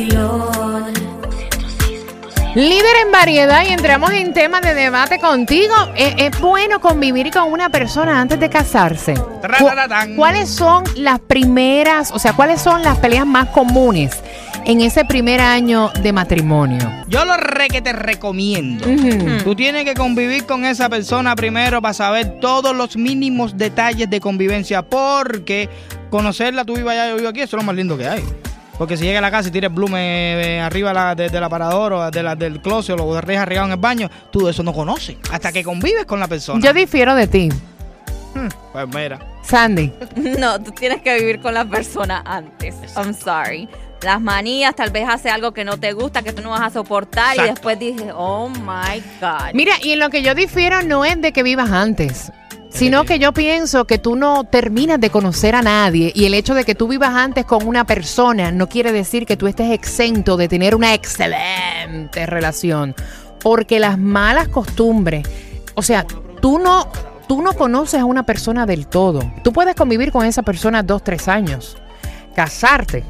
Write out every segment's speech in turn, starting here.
Vacilón. Líder en variedad y entramos en temas de debate contigo. ¿Es, es bueno convivir con una persona antes de casarse? Cu-. ¿Cuáles son las primeras, o sea, cuáles son las peleas más comunes en ese primer año de matrimonio? Yo lo re que te recomiendo. Ujú. Tú tienes que convivir con esa persona primero para saber todos los mínimos detalles de convivencia. Porque conocerla, tú vivas allá, yo vivo aquí, eso es lo más lindo que hay. Porque si llega a la casa y tira el blume eh, arriba la- de- del aparador o de la, del closet o lo dejas regado en el baño, tú eso no conoces. Hasta que convives con la persona. Yo difiero de ti, Hmm, Pues mira. Sandy. No, tú tienes que vivir con la persona antes. I'm sorry. Las manías, tal vez hace algo que no te gusta, que tú no vas a soportar y después dices, oh my God. Mira, y en lo que yo difiero no es de que vivas antes, sino que yo pienso que tú no terminas de conocer a nadie y el hecho de que tú vivas antes con una persona no quiere decir que tú estés exento de tener una excelente relación, porque las malas costumbres, o sea, tú no tú no conoces a una persona del todo. Tú puedes convivir con esa persona dos, tres años, casarte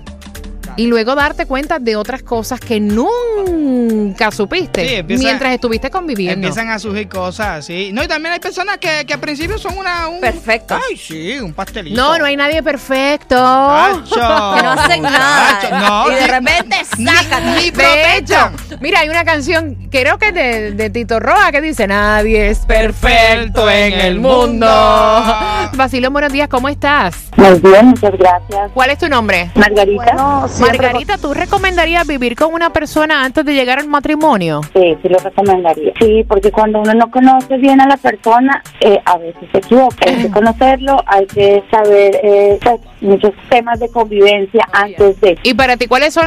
y luego darte cuenta de otras cosas que nunca supiste Sí, empieza- mientras estuviste conviviendo. Empiezan a surgir cosas así. No, y también hay personas que, que al principio son una. Un, Perfectos. Ay, sí, un pastelito. No, no hay nadie perfecto. Tacho, que no hacen tacho, nada. no, y de repente sácate. ni hecho, mira, hay una canción, creo que de, de Tito Roa, que dice, nadie es perfecto en el mundo. Basilio, buenos días, ¿cómo estás? Muy bien, muchas gracias. ¿Cuál es tu nombre? Margarita. Margarita, ¿tú recomendarías vivir con una persona antes de llegar al matrimonio? Sí, sí lo recomendaría. Sí, porque cuando uno no conoce bien a la persona, eh, a veces se equivoca. Hay que conocerlo, hay que saber eh, pues, muchos temas de convivencia antes de... Y para ti, ¿cuáles son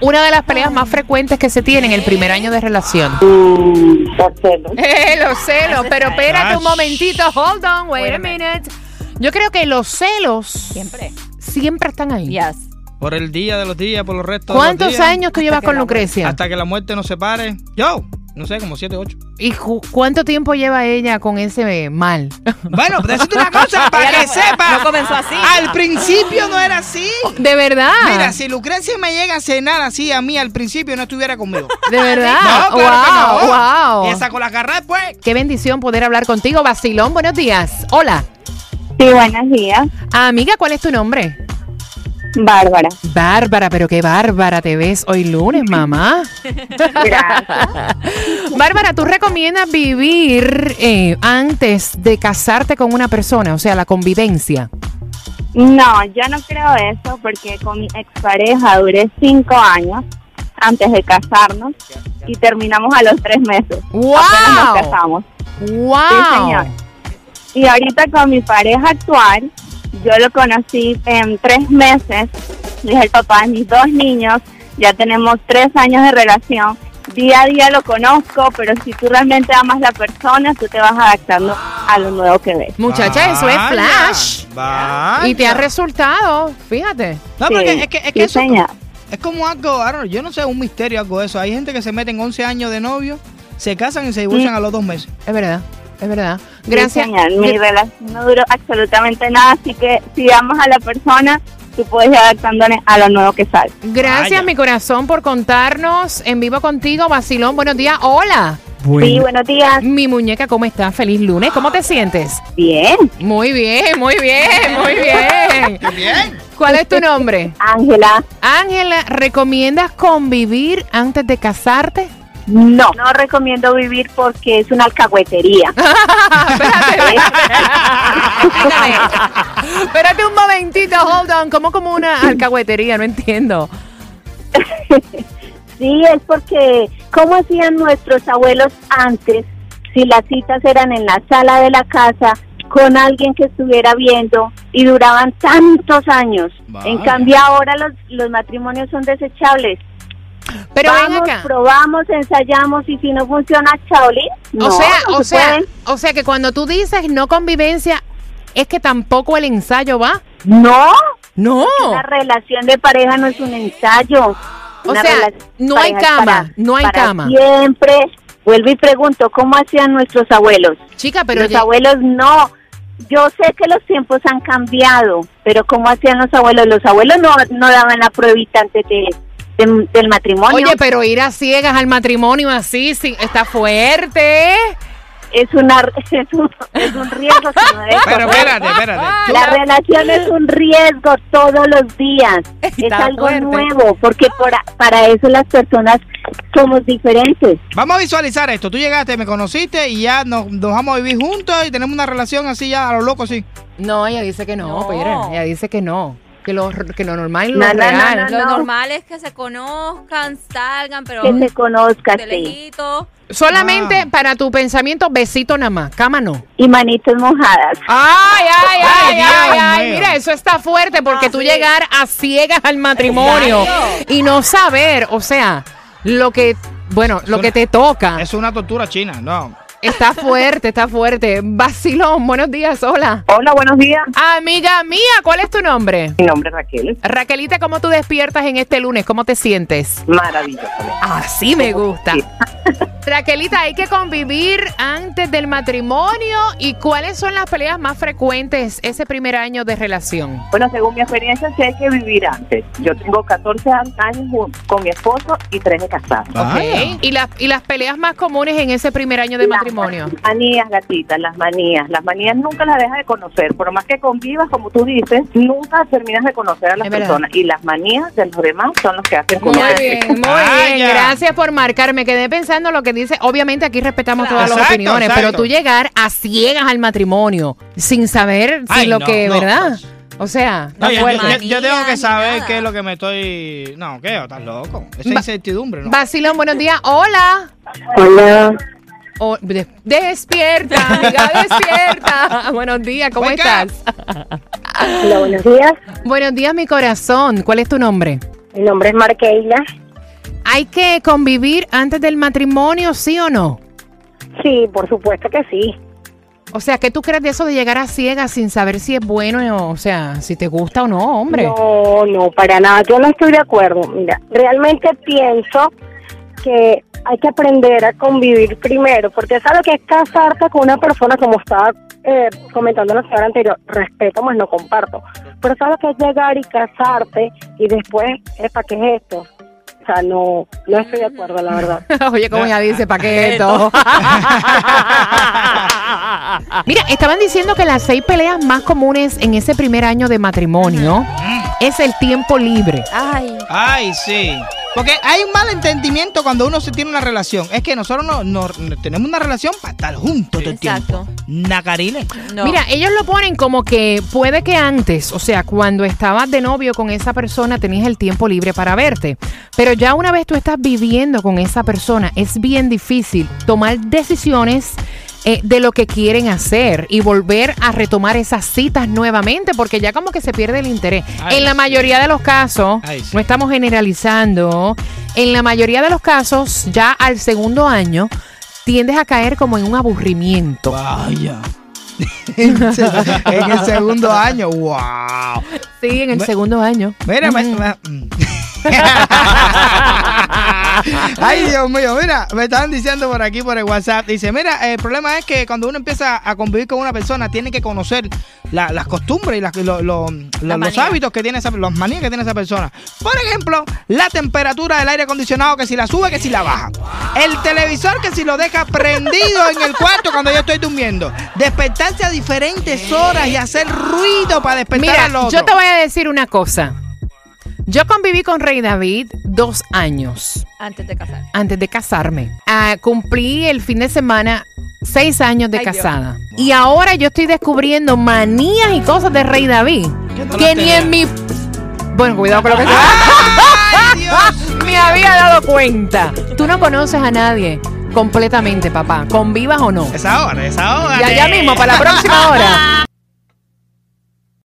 una de las peleas más frecuentes que se tienen el primer año de relación? Mm, por celos. Eh, los celos, pero espérate un momentito, hold on, wait a minute. Yo creo que los celos Siempre. siempre están ahí. Yes. Por el día de los días, por los restos de ¿Cuántos los días, años tú llevas que con Lucrecia? Hasta que la muerte nos separe. Yo, no sé, como siete, ocho. ¿Y cuánto tiempo lleva ella con ese mal? Bueno, decirte una cosa, para que no- sepa. no comenzó así. Al principio no era así. ¿De verdad? Mira, si Lucrecia me llega a cenar así a mí al principio, no estuviera conmigo. ¿De verdad? No, claro que wow, no. wow. Esa con la garra después. Qué bendición poder hablar contigo, Basilón. Buenos días. Hola. Sí, buenos días. Amiga, ¿cuál es tu nombre? Bárbara. Bárbara, pero qué bárbara te ves hoy lunes, mamá. Gracias. Bárbara, ¿tú recomiendas vivir eh, antes de casarte con una persona? O sea, la convivencia. No, yo no creo eso porque con mi expareja duré cinco años antes de casarnos y terminamos a los tres meses. ¡Wow! Apenas nos casamos. ¡Wow! Sí, señor. Y ahorita con mi pareja actual, yo lo conocí en tres meses. Es el papá de mis dos niños. Ya tenemos tres años de relación. Día a día lo conozco, pero si tú realmente amas la persona, tú te vas adaptando a lo nuevo que ves. Muchacha, eso es flash. vaya. Y te ha resultado, fíjate. No, Sí, porque es que, es que sí, eso es como algo, know, yo no sé, un misterio, algo de eso. Hay gente que se meten 11 años de novio, se casan y se divorcian a los dos meses. Es verdad, es verdad. Sí, Gracias. señor. Mi relación no duró absolutamente nada, así que si amas a la persona, tú puedes ir adaptándole a lo nuevo que sale. Gracias, Vaya. mi corazón, por contarnos en vivo contigo, Basilón. Buenos días. Hola. Sí, buenos días. Mi muñeca, ¿cómo estás? Feliz lunes. ¿Cómo te sientes? Bien. Muy bien, muy bien, muy bien. Bien. ¿Cuál es tu nombre? Ángela. Ángela, ¿recomiendas convivir antes de casarte? No. No recomiendo vivir porque es una alcahuetería. espérate, espérate. Espérate un momentito, hold on. ¿Cómo como una alcahuetería? No entiendo. Sí, es porque, ¿cómo hacían nuestros abuelos antes si las citas eran en la sala de la casa con alguien que estuviera viendo y duraban tantos años? En cambio ahora los, los matrimonios son desechables. Pero ven Vamos, acá. probamos, ensayamos y si no funciona, chaolín. O No, sea, no o se sea, o sea que cuando tú dices no convivencia, es que tampoco el ensayo va. No, No. una relación de pareja no es un ensayo. O Una sea, no hay cama, para- no hay para cama. Siempre. Vuelvo y pregunto, ¿cómo hacían nuestros abuelos? Chica, pero los ya- abuelos no. Yo sé que los tiempos han cambiado, pero ¿cómo hacían los abuelos? Los abuelos no, no daban la pruebita antes de, de- del matrimonio. Oye, pero ir a ciegas al matrimonio así, sí, está fuerte. es, una, es, un, es un riesgo. es Pero espérate, espérate. La relación es un riesgo todos los días. Es algo fuerte. nuevo, porque por, para eso las personas somos diferentes. Vamos a visualizar esto. Tú llegaste, me conociste y ya nos, nos vamos a vivir juntos y tenemos una relación así ya a lo loco, sí. No, ella dice que no, No. pero ella dice que no. Que lo, que lo normal y lo No, no, no, real. no, Lo no. normal es que se conozcan, salgan, pero Que se conozca, de sí. lejito. Solamente Ah. para tu pensamiento, besito nada más, cama no. Y manitos mojadas. Ay, ay, ay, Ay, ay, mira, eso está fuerte porque Ah, tú sí. llegar a ciegas al matrimonio y no saber, o sea, lo que, bueno, lo que te toca. Es una tortura china, no. Está fuerte, está fuerte. Vacilón, buenos días, hola. Hola, buenos días. Amiga mía, ¿cuál es tu nombre? Mi nombre es Raquel. Raquelita, ¿cómo tú despiertas en este lunes? ¿Cómo te sientes? Maravilloso. Así me gusta. Raquelita, hay que convivir antes del matrimonio. ¿Y cuáles son las peleas más frecuentes ese primer año de relación? Bueno, según mi experiencia, sí hay que vivir antes. Yo tengo 14 años con mi esposo y 3 de casado. ¿Y, las, ¿Y las peleas más comunes en ese primer año de matrimonio? Las manías, gatitas, las manías. Las manías nunca las dejas de conocer. Por más que convivas, como tú dices, nunca terminas de conocer a las Es verdad. personas. Y las manías de los demás son los que hacen Muy conocer. bien, muy bien. Gracias por marcar. Me quedé pensando lo que dice. Obviamente aquí respetamos todas las Exacto, opiniones, exacto. pero tú llegar a ciegas al matrimonio sin saber si Ay, lo no, que, no, ¿verdad? pues. O sea, No, yo, yo- yo tengo que saber qué es lo que me estoy. No, ¿qué? ¿Estás loco? Esa Va- incertidumbre, ¿no? Vacilón, buenos días. Hola. Hola. Oh, de- despierta, amiga, despierta. buenos días, ¿cómo Wake estás? Hola, buenos días. buenos días, mi corazón. ¿Cuál es tu nombre? Mi nombre es Marqueila. ¿Hay que convivir antes del matrimonio, sí o no? Sí, por supuesto que sí. O sea, ¿qué tú crees de eso de llegar a ciegas sin saber si es bueno, o sea, si te gusta o no, hombre? No, no, para nada. Yo no estoy de acuerdo. Mira, realmente pienso que hay que aprender a convivir primero, porque sabes que es casarte con una persona, como estaba eh, comentando la señora anterior, respeto más no comparto. Pero sabes que es llegar y casarte y después, ¿para qué es esto? Sea, no, no estoy de acuerdo, la verdad. Oye, como ella dice, ¿para qué esto? Mira, estaban diciendo que las seis peleas más comunes en ese primer año de matrimonio es el tiempo libre. Ay, Ay, sí. Porque hay un malentendimiento cuando uno se tiene una relación. Es que nosotros no, no- tenemos una relación para estar juntos todo el Exacto. tiempo. Nacarile. no. Mira, ellos lo ponen como que puede que antes, o sea, cuando estabas de novio con esa persona tenías el tiempo libre para verte, pero ya una vez tú estás viviendo con esa persona es bien difícil tomar decisiones eh, de lo que quieren hacer y volver a retomar esas citas nuevamente porque ya como que se pierde el interés. Ay, en la sí. mayoría de los casos, Ay, sí. no estamos generalizando, en la mayoría de los casos ya al segundo año tiendes a caer como en un aburrimiento. Vaya. en el segundo año, wow. Sí, en el Me- segundo año. Mira, me- Ujú. me- mm. Ay, Dios mío, mira, me estaban diciendo por aquí por el WhatsApp. Dice, mira, el problema es que cuando uno empieza a convivir con una persona, tiene que conocer la- las costumbres y las- lo- lo- lo- los hábitos que tiene esa, los manías que tiene esa persona. Por ejemplo, la temperatura del aire acondicionado, que si la sube, que si la baja. El televisor, que si lo deja prendido en el cuarto cuando yo estoy durmiendo. Despertarse a diferentes horas y hacer ruido para despertar Mira, al otro. yo te voy a decir una cosa. Yo conviví con Rey David dos años antes de casar. antes de casarme. Ah, cumplí el fin de semana seis años de Ay, Dios. casada. Y ahora yo estoy descubriendo manías y cosas de Rey David ¿Qué no que ni tenía? en mi... Bueno, cuidado con lo que se ¡Ay, Dios Me había dado cuenta. Tú no conoces a nadie completamente, papá. Convivas o no. Esa hora, esa hora. Y allá mismo, para la próxima hora.